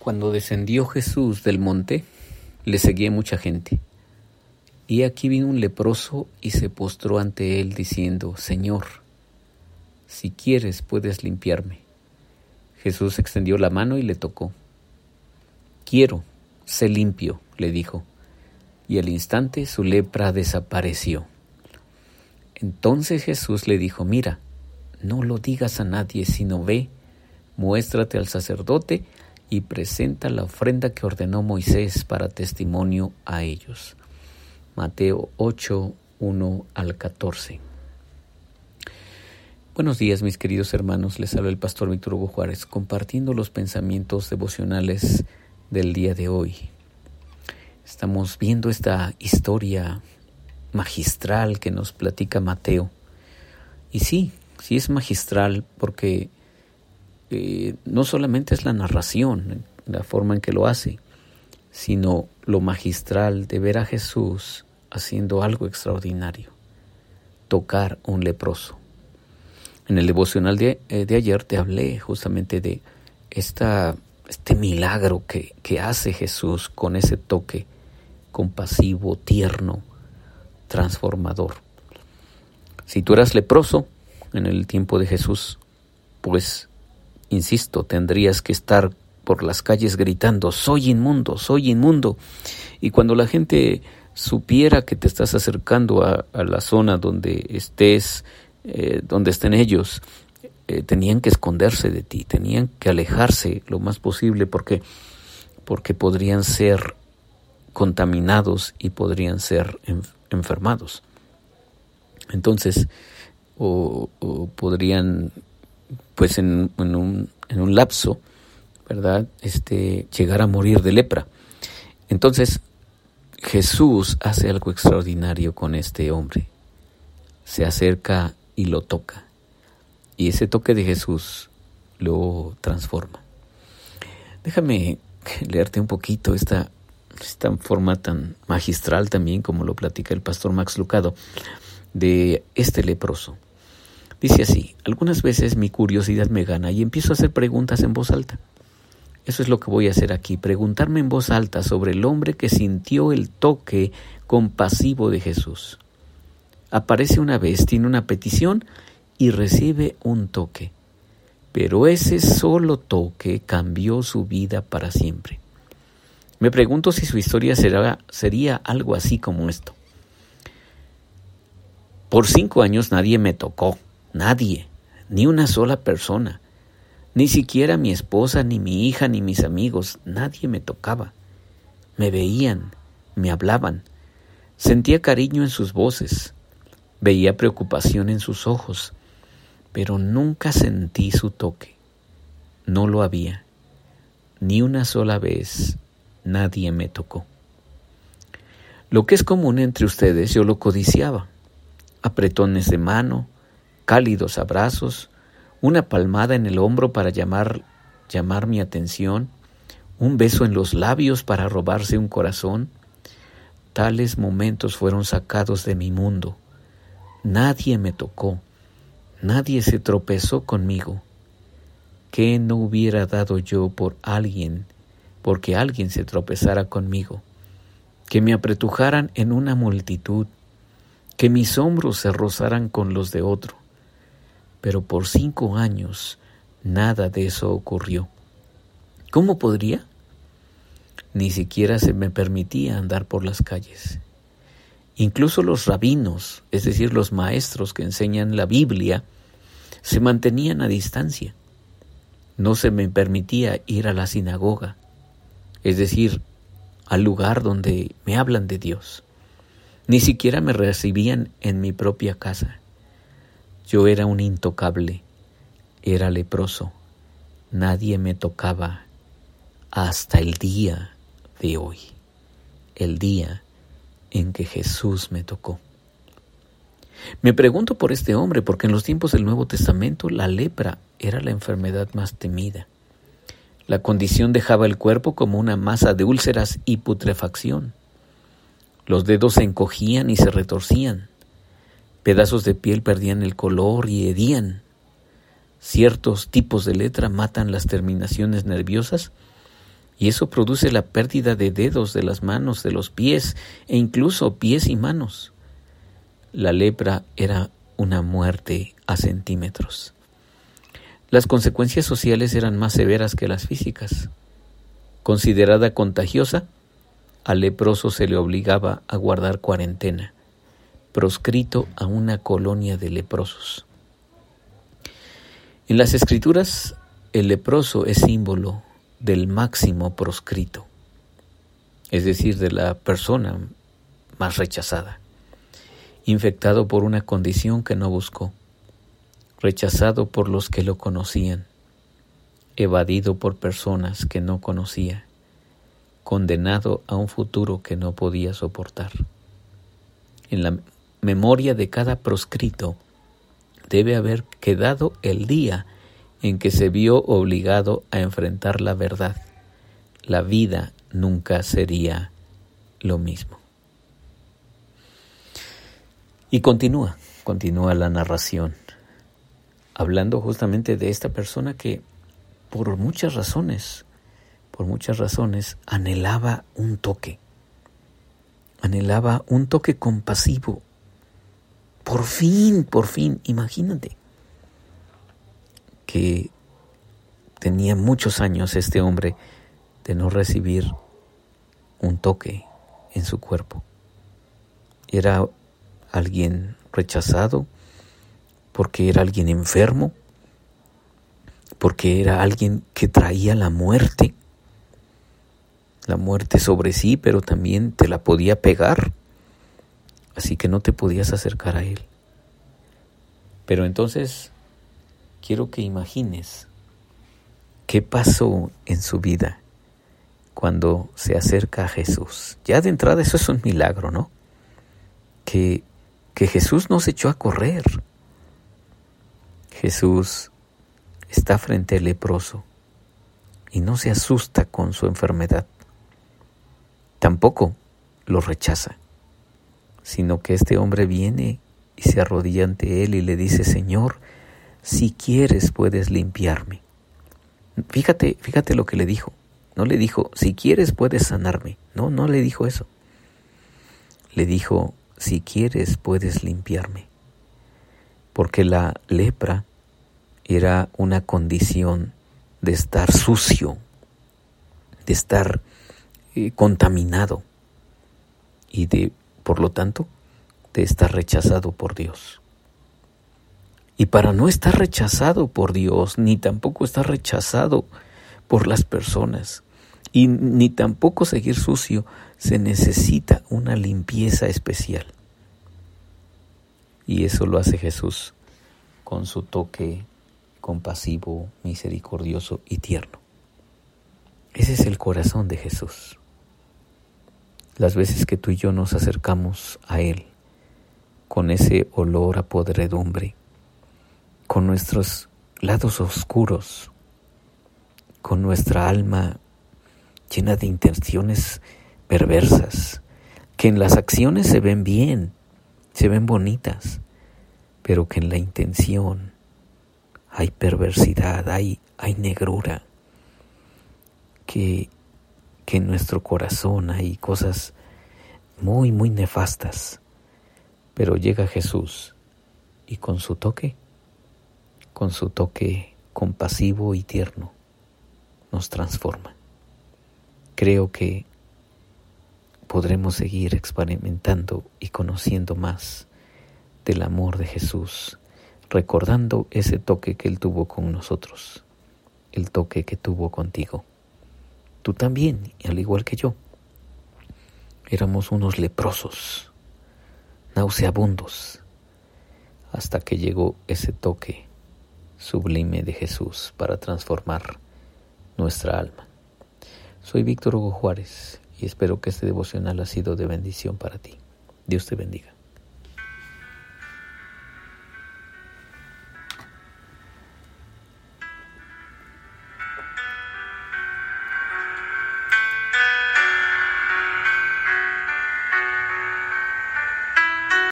Cuando descendió Jesús del monte, le seguía mucha gente. Y aquí vino un leproso y se postró ante él diciendo, Señor, si quieres puedes limpiarme. Jesús extendió la mano y le tocó. Quiero, sé limpio, le dijo. Y al instante su lepra desapareció. Entonces Jesús le dijo, mira, no lo digas a nadie, sino ve, muéstrate al sacerdote y presenta la ofrenda que ordenó Moisés para testimonio a ellos. Mateo 8, 1 al 14. Buenos días mis queridos hermanos, les habla el pastor Víctor Juárez compartiendo los pensamientos devocionales del día de hoy. Estamos viendo esta historia magistral que nos platica Mateo. Y sí, sí es magistral porque eh, no solamente es la narración, la forma en que lo hace, sino lo magistral de ver a Jesús haciendo algo extraordinario, tocar un leproso. En el devocional de, eh, ayer te hablé justamente de esta, este milagro que, que hace Jesús con ese toque compasivo, tierno, transformador. Si tú eras leproso en el tiempo de Jesús, pues Insisto, tendrías que estar por las calles gritando, soy inmundo, soy inmundo. Y cuando la gente supiera que te estás acercando a, la zona donde estés, eh, donde estén ellos, eh, tenían que esconderse de ti, tenían que alejarse lo más posible porque, porque podrían ser contaminados y podrían ser enfermados. Entonces, o podrían pues en, un, en un lapso, ¿verdad? Este, llegar a morir de lepra. Entonces, Jesús hace algo extraordinario con este hombre. Se acerca y lo toca. Y ese toque de Jesús lo transforma. Déjame leerte un poquito esta, esta forma tan magistral también, como lo platica el pastor Max Lucado, de este leproso. Dice así, algunas veces mi curiosidad me gana y empiezo a hacer preguntas en voz alta. Eso es lo que voy a hacer aquí, preguntarme en voz alta sobre el hombre que sintió el toque compasivo de Jesús. Aparece una vez, tiene una petición y recibe un toque. Pero ese solo toque cambió su vida para siempre. Me pregunto si su historia será, sería algo así como esto. Por cinco años nadie me tocó, Nadie, ni una sola persona, ni siquiera mi esposa, ni mi hija, ni mis amigos, nadie me tocaba. Me veían, me hablaban, sentía cariño en sus voces, veía preocupación en sus ojos, pero nunca sentí su toque. No lo había. Ni una sola vez nadie me tocó. Lo que es común entre ustedes yo lo codiciaba. Apretones de mano, cálidos abrazos, una palmada en el hombro para llamar, llamar mi atención, un beso en los labios para robarse un corazón. Tales momentos fueron sacados de mi mundo. Nadie me tocó, nadie se tropezó conmigo. ¿Qué no hubiera dado yo por alguien, porque alguien se tropezara conmigo? Que me apretujaran en una multitud, que mis hombros se rozaran con los de otro pero por cinco años nada de eso ocurrió. ¿Cómo podría? Ni siquiera se me permitía andar por las calles. Incluso los rabinos, es decir, los maestros que enseñan la Biblia, se mantenían a distancia. No se me permitía ir a la sinagoga, es decir, al lugar donde me hablan de Dios. Ni siquiera me recibían en mi propia casa. Yo era un intocable, era leproso, nadie me tocaba hasta el día de hoy, el día en que Jesús me tocó. Me pregunto por este hombre porque en los tiempos del Nuevo Testamento la lepra era la enfermedad más temida. La condición dejaba el cuerpo como una masa de úlceras y putrefacción. Los dedos se encogían y se retorcían. Pedazos de piel perdían el color y hedían. Ciertos tipos de letra matan las terminaciones nerviosas Y eso produce la pérdida de dedos de las manos, de los pies e incluso pies y manos. La lepra era una muerte a centímetros. Las consecuencias sociales eran más severas que las físicas. Considerada contagiosa, al leproso se le obligaba a guardar cuarentena, proscrito a una colonia de leprosos. En las escrituras, el leproso es símbolo del máximo proscrito, es decir, de la persona más rechazada, infectado por una condición que no buscó, rechazado por los que lo conocían, evadido por personas que no conocía, condenado a un futuro que no podía soportar. En la memoria de cada proscrito debe haber quedado el día en que se vio obligado a enfrentar la verdad. La vida nunca sería lo mismo. Y continúa, continúa la narración, hablando justamente de esta persona que por muchas razones, por muchas razones, anhelaba un toque, anhelaba un toque compasivo. Por fin, por fin, imagínate, que tenía muchos años este hombre de no recibir un toque en su cuerpo. Era alguien rechazado porque era alguien enfermo, porque era alguien que traía la muerte, la muerte sobre sí, pero también te la podía pegar, así que no te podías acercar a él. Pero entonces quiero que imagines qué pasó en su vida cuando se acerca a Jesús. Ya de entrada eso es un milagro, ¿no? Que, que Jesús no se echó a correr. Jesús está frente al leproso y no se asusta con su enfermedad. Tampoco lo rechaza, sino que este hombre viene y se arrodilla ante él y le dice, Señor, si quieres puedes limpiarme. Fíjate, fíjate lo que le dijo. No le dijo, si quieres puedes sanarme. No, no le dijo eso. Le dijo, si quieres puedes limpiarme. Porque la lepra era una condición de estar sucio, de estar eh, contaminado y de, por lo tanto, de estar rechazado por Dios. Y para no estar rechazado por Dios, ni tampoco estar rechazado por las personas, y ni tampoco seguir sucio, se necesita una limpieza especial. Y eso lo hace Jesús con su toque compasivo, misericordioso y tierno. Ese es el corazón de Jesús. Las veces que tú y yo nos acercamos a Él con ese olor a podredumbre, con nuestros lados oscuros, con nuestra alma llena de intenciones perversas, que en las acciones se ven bien, se ven bonitas, pero que en la intención hay perversidad, hay, hay negrura, que, que en nuestro corazón hay cosas muy, muy nefastas, pero llega Jesús y con su toque con su toque compasivo y tierno, nos transforma. Creo que podremos seguir experimentando y conociendo más del amor de Jesús, recordando ese toque que Él tuvo con nosotros, el toque que tuvo contigo. Tú también, al igual que yo, éramos unos leprosos, nauseabundos, hasta que llegó ese toque sublime de Jesús para transformar nuestra alma. Soy Víctor Hugo Juárez y espero que este devocional ha sido de bendición para ti. Dios te bendiga.